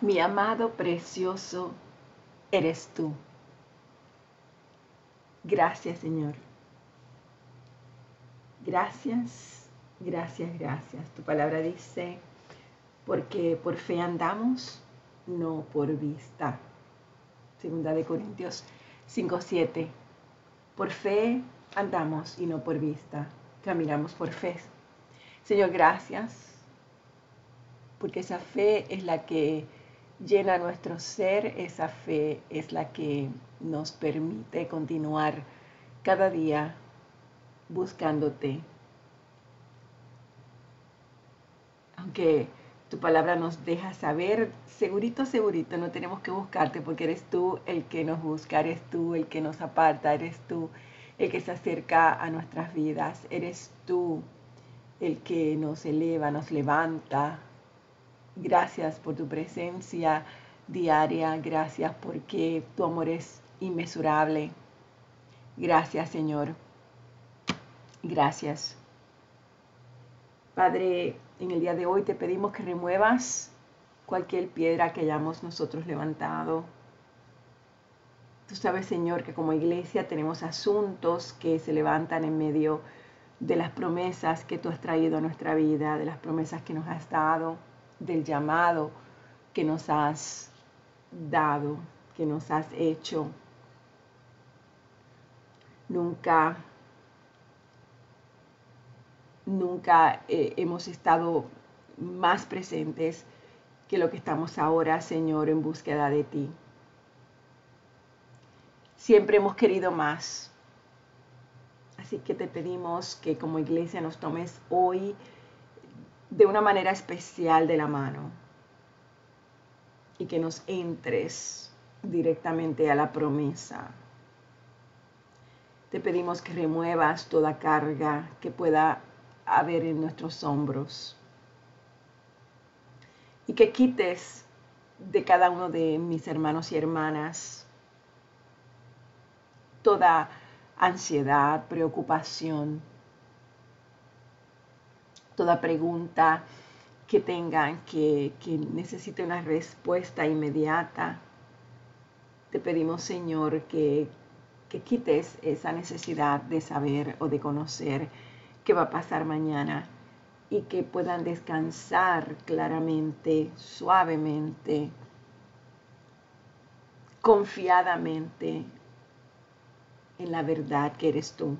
Mi amado precioso eres tú. Gracias Señor. Gracias, gracias, gracias. Tu palabra dice, porque por fe andamos, no por vista. Segunda de Corintios 5.7. Por fe andamos y no por vista. Caminamos por fe. Señor, gracias, porque esa fe es la que llena nuestro ser, esa fe es la que nos permite continuar cada día buscándote. Aunque tu palabra nos deja saber, segurito, segurito, no tenemos que buscarte porque eres tú el que nos busca, eres tú el que nos aparta, eres tú el que se acerca a nuestras vidas, eres tú el que nos eleva, nos levanta. Gracias por tu presencia diaria, gracias porque tu amor es inmesurable. Gracias Señor, gracias. Padre, en el día de hoy te pedimos que remuevas cualquier piedra que hayamos nosotros levantado. Tú sabes, Señor, que como iglesia tenemos asuntos que se levantan en medio de las promesas que tú has traído a nuestra vida, de las promesas que nos has dado, del llamado que nos has dado, que nos has hecho. Nunca nunca eh, hemos estado más presentes que lo que estamos ahora, Señor, en búsqueda de ti. Siempre hemos querido más. Así que te pedimos que como iglesia nos tomes hoy de una manera especial de la mano y que nos entres directamente a la promesa. Te pedimos que remuevas toda carga que pueda a ver en nuestros hombros. Y que quites de cada uno de mis hermanos y hermanas toda ansiedad, preocupación, toda pregunta que tengan que, que necesite una respuesta inmediata. Te pedimos, Señor, que, que quites esa necesidad de saber o de conocer qué va a pasar mañana y que puedan descansar claramente, suavemente, confiadamente en la verdad que eres tú.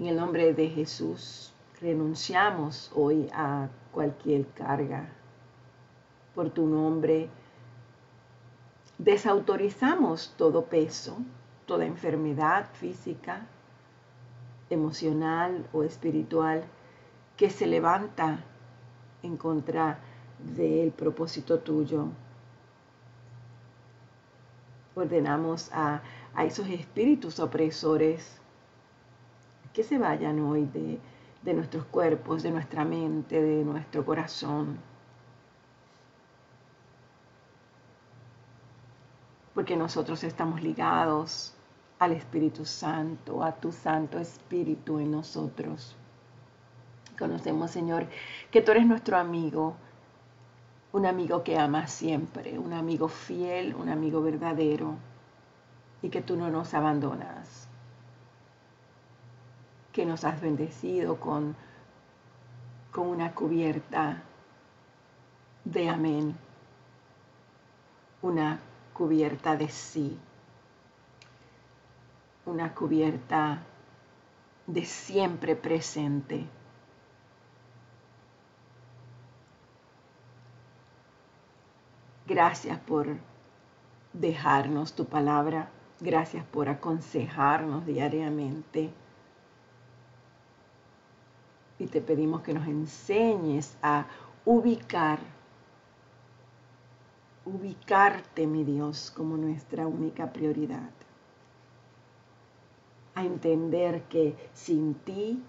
En el nombre de Jesús renunciamos hoy a cualquier carga. Por tu nombre desautorizamos todo peso, toda enfermedad física, emocional o espiritual que se levanta en contra del propósito tuyo. Ordenamos a, a, esos espíritus opresores que se vayan hoy de, nuestros cuerpos, de nuestra mente, de nuestro corazón. Porque nosotros estamos ligados al Espíritu Santo, a tu Santo Espíritu en nosotros. Conocemos, Señor, que tú eres nuestro amigo, un amigo que ama siempre, un amigo fiel, un amigo verdadero, y que tú no nos abandonas, que nos has bendecido con, con una cubierta de amén, una cubierta de sí una cubierta de siempre presente. Gracias por dejarnos tu palabra. Gracias por aconsejarnos diariamente. Y te pedimos que nos enseñes a ubicar, ubicarte, mi Dios, como nuestra única prioridad a entender que sin ti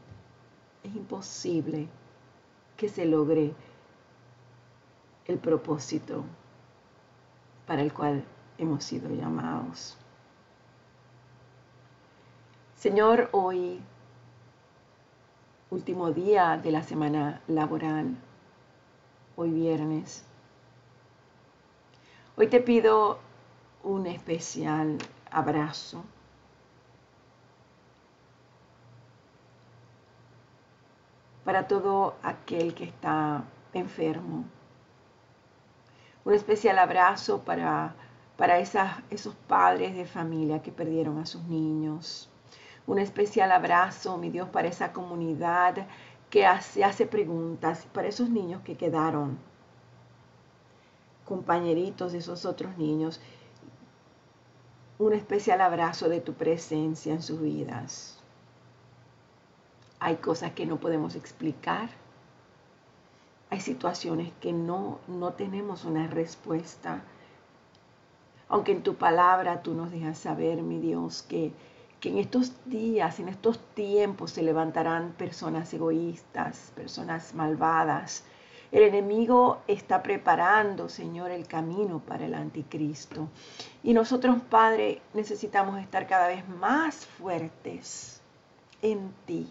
es imposible que se logre el propósito para el cual hemos sido llamados. Señor, hoy, último día de la semana laboral, hoy viernes. Hoy te pido un especial abrazo. para todo aquel que está enfermo. Un especial abrazo para, para esos padres de familia que perdieron a sus niños. Un especial abrazo, mi Dios, para esa comunidad que hace, hace preguntas, para esos niños que quedaron compañeritos de esos otros niños. Un especial abrazo de tu presencia en sus vidas. Hay cosas que no podemos explicar. Hay situaciones que no, no tenemos una respuesta. Aunque en tu palabra tú nos dejas saber, mi Dios, que, que en estos días, en estos tiempos se levantarán personas egoístas, personas malvadas. El enemigo está preparando, Señor, el camino para el anticristo. Y nosotros, Padre, necesitamos estar cada vez más fuertes en ti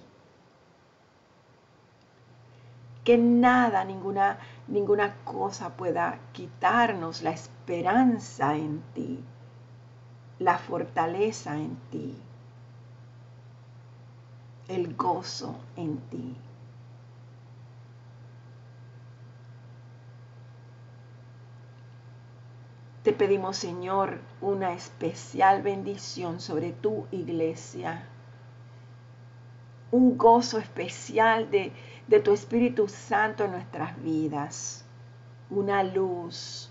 que nada, ninguna, ninguna cosa pueda quitarnos la esperanza en ti, la fortaleza en ti, el gozo en ti. Te pedimos, Señor, una especial bendición sobre tu iglesia, un gozo especial de, de tu Espíritu Santo en nuestras vidas, una luz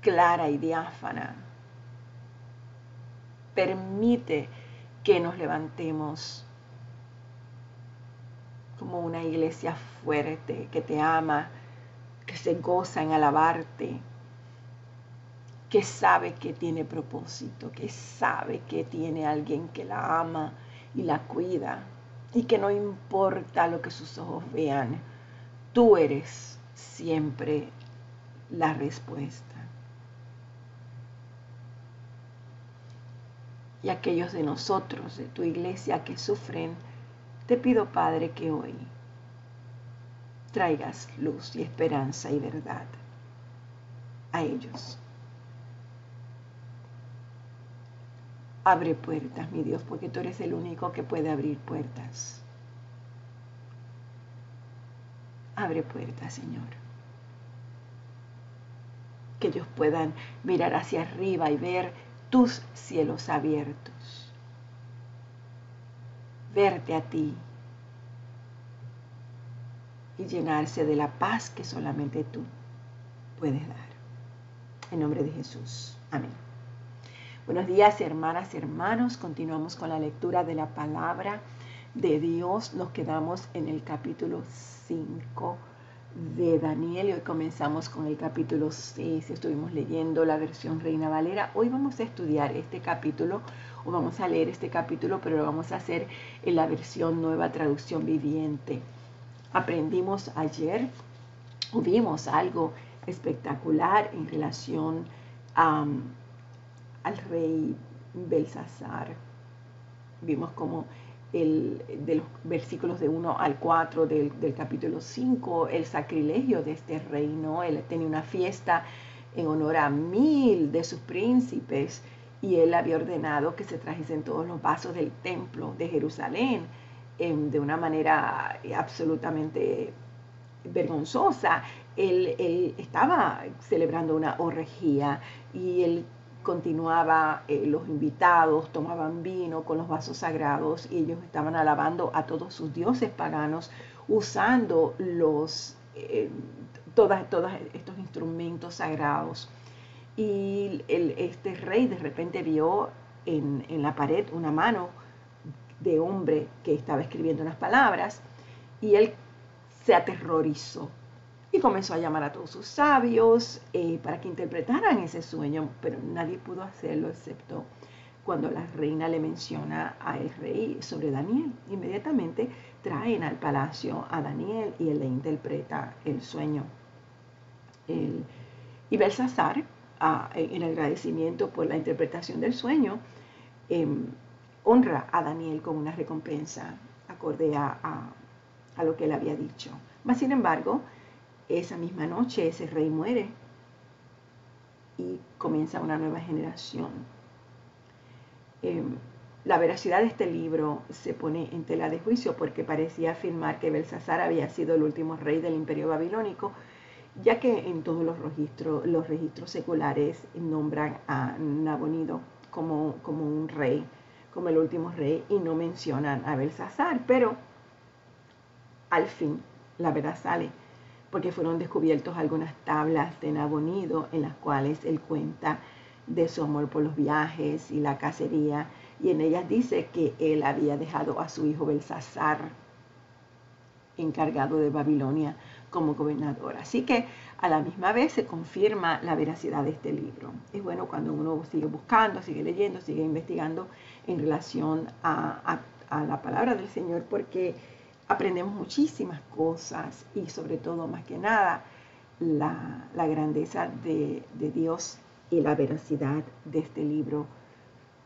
clara y diáfana. Permite que nos levantemos como una iglesia fuerte que te ama, que se goza en alabarte, que sabe que tiene propósito, que sabe que tiene alguien que la ama y la cuida y que no importa lo que sus ojos vean, tú eres siempre la respuesta. Y aquellos de nosotros, de tu iglesia que sufren, te pido Padre que hoy traigas luz y esperanza y verdad a ellos. Abre puertas, mi Dios, porque tú eres el único que puede abrir puertas. Abre puertas, Señor. Que ellos puedan mirar hacia arriba y ver tus cielos abiertos. Verte a ti y llenarse de la paz que solamente tú puedes dar. En nombre de Jesús. Amén. Buenos días, hermanas y hermanos. Continuamos con la lectura de la palabra de Dios. Nos quedamos en el capítulo 5 de Daniel y hoy comenzamos con el capítulo 6. Estuvimos leyendo la versión Reina Valera. Hoy vamos a estudiar este capítulo o vamos a leer este capítulo, pero lo vamos a hacer en la versión nueva traducción viviente. Aprendimos ayer, vimos algo espectacular en relación al rey Belsasar. Vimos como el, de los versículos de 1 al 4 del, capítulo 5, el sacrilegio de este reino. Él tenía una fiesta en honor a mil de sus príncipes y él había ordenado que se trajesen todos los vasos del templo de Jerusalén em, de una manera absolutamente vergonzosa. Él, él, estaba celebrando una orgía y él continuaba, eh, los invitados tomaban vino con los vasos sagrados y ellos estaban alabando a todos sus dioses paganos usando los, eh, todos estos instrumentos sagrados. Y este rey de repente vio en, en la pared una mano de hombre que estaba escribiendo unas palabras y él se aterrorizó y comenzó a llamar a todos sus sabios eh, para que interpretaran ese sueño, pero nadie pudo hacerlo excepto cuando la reina le menciona al rey sobre Daniel. Inmediatamente traen al palacio a Daniel y él le interpreta el sueño. y Belsasar, en agradecimiento por la interpretación del sueño, em, honra a Daniel con una recompensa acorde a lo que él había dicho. Mas, sin embargo, esa misma noche ese rey muere y comienza una nueva generación. Em, la veracidad de este libro se pone en tela de juicio porque parecía afirmar que Belsasar había sido el último rey del imperio babilónico, ya que en todos los registros, los registros seculares nombran a Nabonido como, como un rey, como el último rey, y no mencionan a Belsasar, pero al fin la verdad sale, porque fueron descubiertos algunas tablas de Nabonido en las cuales él cuenta de su amor por los viajes y la cacería y en ellas dice que él había dejado a su hijo Belsasar encargado de Babilonia como gobernador. Así que a la misma vez se confirma la veracidad de este libro. Es bueno cuando uno sigue buscando, sigue leyendo, sigue investigando en relación a, la palabra del Señor, porque aprendemos muchísimas cosas y sobre todo, más que nada, la, grandeza de, Dios y la veracidad de este libro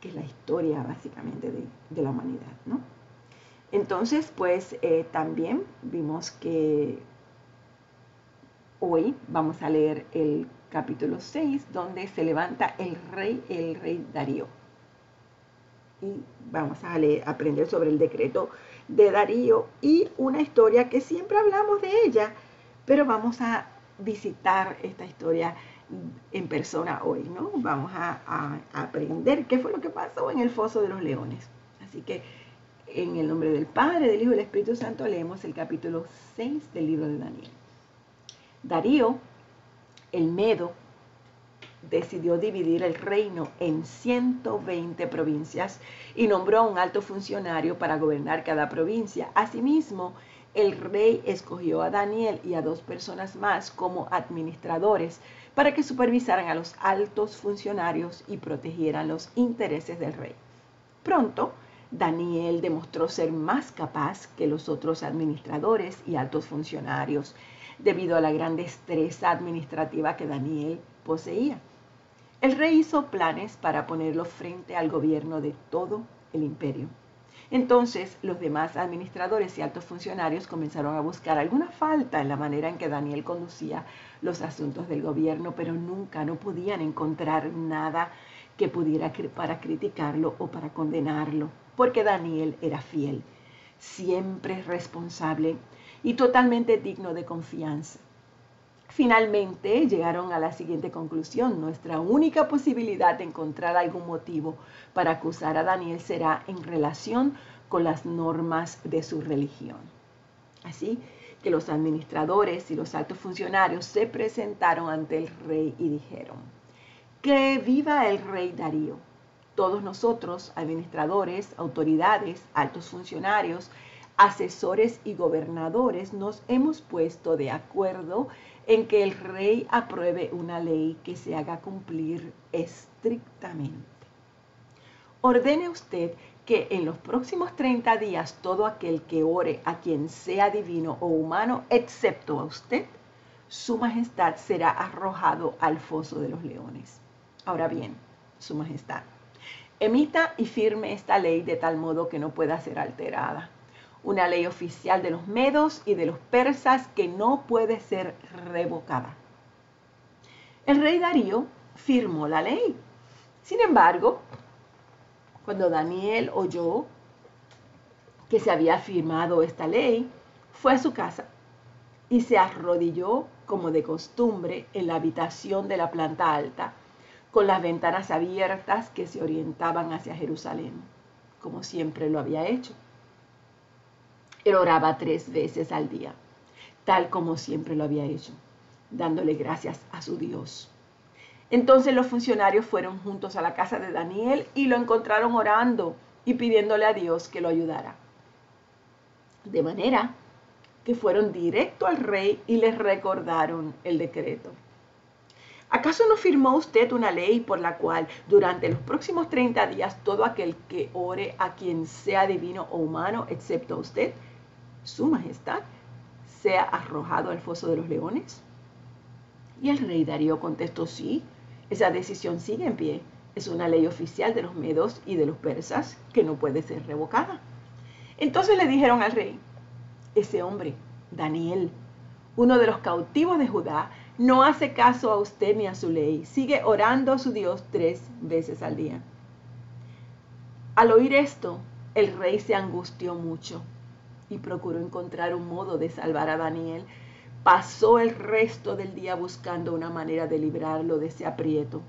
que es la historia básicamente de, la humanidad. ¿no? Entonces, pues eh, también vimos que hoy vamos a leer el capítulo 6, donde se levanta el rey, el rey Darío. Y vamos a aprender sobre el decreto de Darío y una historia que siempre hablamos de ella, pero vamos a visitar esta historia en persona hoy, ¿no? Vamos a, aprender qué fue lo que pasó en el foso de los leones. Así que en el nombre del Padre, del Hijo y del Espíritu Santo leemos el capítulo 6 del libro de Daniel. Darío, el Medo, decidió dividir el reino en 120 provincias y nombró a un alto funcionario para gobernar cada provincia. Asimismo, el rey escogió a Daniel y a dos personas más como administradores para que supervisaran a los altos funcionarios y protegieran los intereses del rey. Pronto, Daniel demostró ser más capaz que los otros administradores y altos funcionarios, debido a la gran destreza administrativa que Daniel poseía. El rey hizo planes para ponerlo frente al gobierno de todo el imperio. Entonces los demás administradores y altos funcionarios comenzaron a buscar alguna falta en la manera en que Daniel conducía los asuntos del gobierno, pero nunca, no podían encontrar nada que pudiera para criticarlo o para condenarlo, porque Daniel era fiel, siempre responsable y totalmente digno de confianza. Finalmente llegaron a la siguiente conclusión. Nuestra única posibilidad de encontrar algún motivo para acusar a Daniel será en relación con las normas de su religión. Así que los administradores y los altos funcionarios se presentaron ante el rey y dijeron, que viva el rey Darío. Todos nosotros, administradores, autoridades, altos funcionarios, asesores y gobernadores, nos hemos puesto de acuerdo en que el rey apruebe una ley que se haga cumplir estrictamente. Ordene usted que en los próximos 30 días todo aquel que ore a quien sea divino o humano, excepto a usted, su majestad será arrojado al foso de los leones. Ahora bien, su majestad, emita y firme esta ley de tal modo que no pueda ser alterada una ley oficial de los medos y de los persas que no puede ser revocada. El rey Darío firmó la ley. Sin embargo, cuando Daniel oyó que se había firmado esta ley, fue a su casa y se arrodilló como de costumbre en la habitación de la planta alta, con las ventanas abiertas que se orientaban hacia Jerusalén, como siempre lo había hecho. Oraba tres veces al día, tal como siempre lo había hecho, dándole gracias a su Dios. Entonces los funcionarios fueron juntos a la casa de Daniel y lo encontraron orando y pidiéndole a Dios que lo ayudara. De manera que fueron directo al rey y les recordaron el decreto. ¿Acaso no firmó usted una ley por la cual durante los próximos 30 días todo aquel que ore a quien sea divino o humano, excepto a usted, su majestad sea arrojado al foso de los leones? Y el rey Darío contestó, sí, esa decisión sigue en pie. Es una ley oficial de los medos y de los persas que no puede ser revocada. Entonces le dijeron al rey, ese hombre, Daniel, uno de los cautivos de Judá, no hace caso a usted ni a su ley. Sigue orando a su Dios tres veces al día. Al oír esto, el rey se angustió mucho y procuró encontrar un modo de salvar a Daniel. Pasó el resto del día buscando una manera de librarlo de ese aprieto.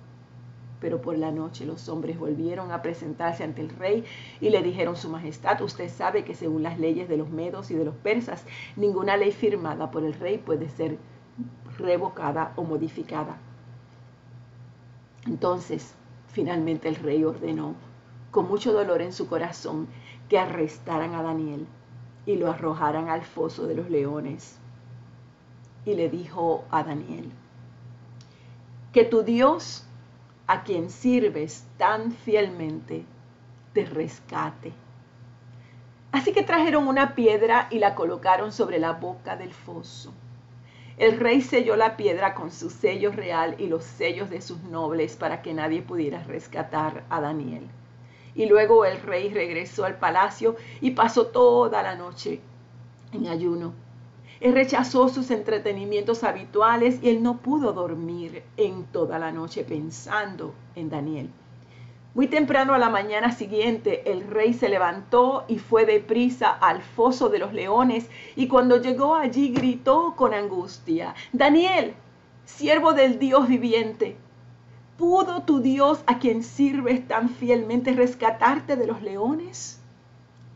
Pero por la noche los hombres volvieron a presentarse ante el rey y le dijeron, Su Majestad, usted sabe que según las leyes de los medos y de los persas, ninguna ley firmada por el rey puede ser revocada o modificada. Entonces, finalmente el rey ordenó, con mucho dolor en su corazón, que arrestaran a Daniel y lo arrojaran al foso de los leones. Y le dijo a Daniel, que tu Dios, a quien sirves tan fielmente, te rescate. Así que trajeron una piedra y la colocaron sobre la boca del foso. El rey selló la piedra con su sello real y los sellos de sus nobles para que nadie pudiera rescatar a Daniel. Y luego el rey regresó al palacio y pasó toda la noche en ayuno. Él rechazó sus entretenimientos habituales y él no pudo dormir en toda la noche pensando en Daniel. Muy temprano a la mañana siguiente, el rey se levantó y fue deprisa al foso de los leones, y cuando llegó allí gritó con angustia, Daniel, siervo del Dios viviente, ¿pudo tu Dios a quien sirves tan fielmente rescatarte de los leones?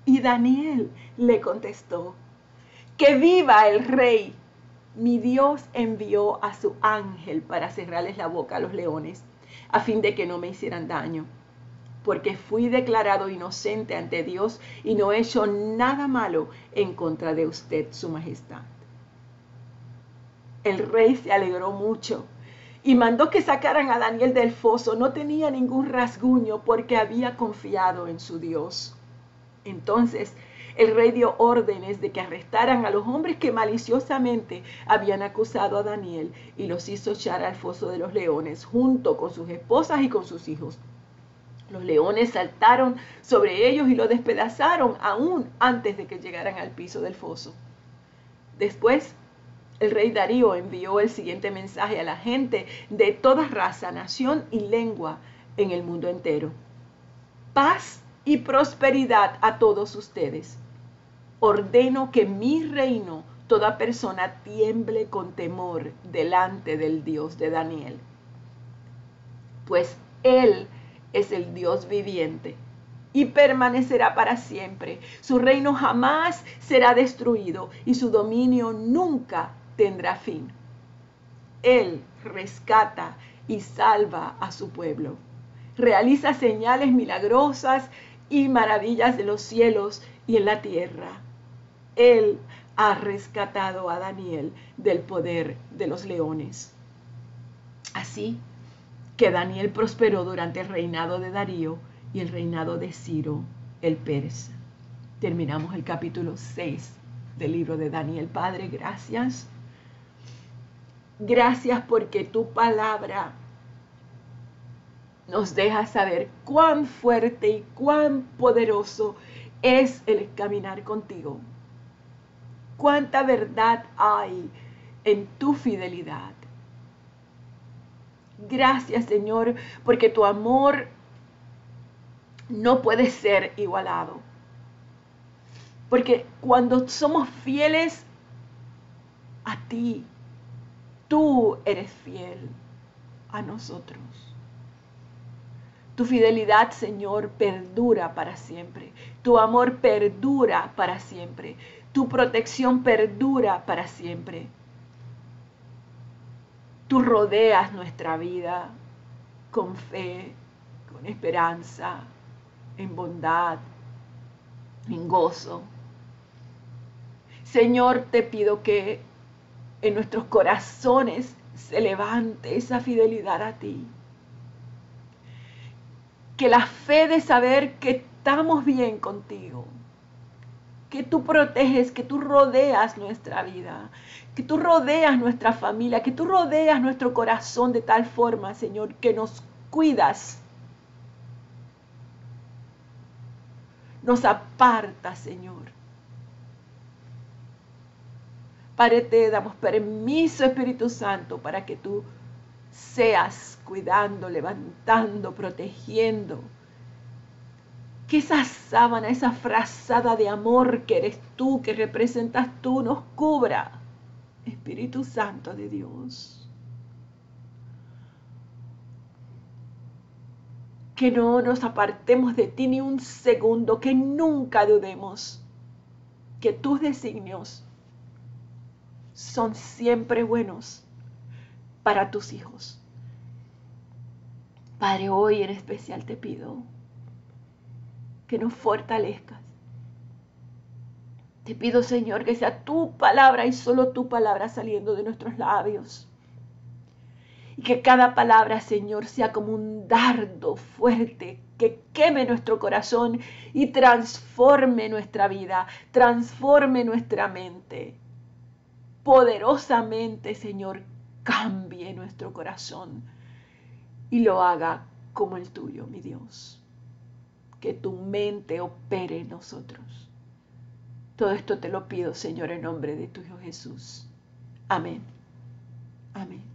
Y Daniel le contestó, que viva el rey. Mi Dios envió a su ángel para cerrarles la boca a los leones, a fin de que no me hicieran daño porque fui declarado inocente ante Dios y no he hecho nada malo en contra de usted, su majestad. El rey se alegró mucho y mandó que sacaran a Daniel del foso. No tenía ningún rasguño porque había confiado en su Dios. Entonces el rey dio órdenes de que arrestaran a los hombres que maliciosamente habían acusado a Daniel y los hizo echar al foso de los leones junto con sus esposas y con sus hijos. Los leones saltaron sobre ellos y los despedazaron aún antes de que llegaran al piso del foso. Después, el rey Darío envió el siguiente mensaje a la gente de toda raza, nación y lengua en el mundo entero. Paz y prosperidad a todos ustedes. Ordeno que mi reino toda persona tiemble con temor delante del Dios de Daniel. Pues Él es el Dios viviente y permanecerá para siempre. Su reino jamás será destruido y su dominio nunca tendrá fin. Él rescata y salva a su pueblo. Realiza señales milagrosas y maravillas de los cielos y en la tierra. Él ha rescatado a Daniel del poder de los leones. Así que Daniel prosperó durante el reinado de Darío y el reinado de Ciro el persa. Terminamos el capítulo 6 del libro de Daniel. Padre, gracias. Gracias porque tu palabra nos deja saber cuán fuerte y cuán poderoso es el caminar contigo. Cuánta verdad hay en tu fidelidad. Gracias Señor, porque tu amor no puede ser igualado. Porque cuando somos fieles a ti, tú eres fiel a nosotros. Tu fidelidad, Señor, perdura para siempre. Tu amor perdura para siempre. Tu protección perdura para siempre. Tú rodeas nuestra vida con fe, con esperanza, en bondad, en gozo. Señor, te pido que en nuestros corazones se levante esa fidelidad a ti. Que la fe de saber que estamos bien contigo, que tú proteges, que tú rodeas nuestra vida, que tú rodeas nuestra familia, que tú rodeas nuestro corazón de tal forma, Señor, que nos cuidas. Nos aparta, Señor. Padre, damos permiso, Espíritu Santo, para que tú seas cuidando, levantando, protegiendo. Que esa sábana, esa frazada de amor que eres tú, que representas tú, nos cubra. Espíritu Santo de Dios. Que no nos apartemos de ti ni un segundo, que nunca dudemos que tus designios son siempre buenos para tus hijos. Padre, hoy en especial te pido que nos fortalezcas. Te pido, Señor, que sea tu palabra y solo tu palabra saliendo de nuestros labios. Y que cada palabra, Señor, sea como un dardo fuerte que queme nuestro corazón y transforme nuestra vida, transforme nuestra mente. Poderosamente, Señor, cambie nuestro corazón y lo haga como el tuyo, mi Dios. Que tu mente opere en nosotros. Todo esto te lo pido, Señor, en nombre de tu Hijo Jesús. Amén. Amén.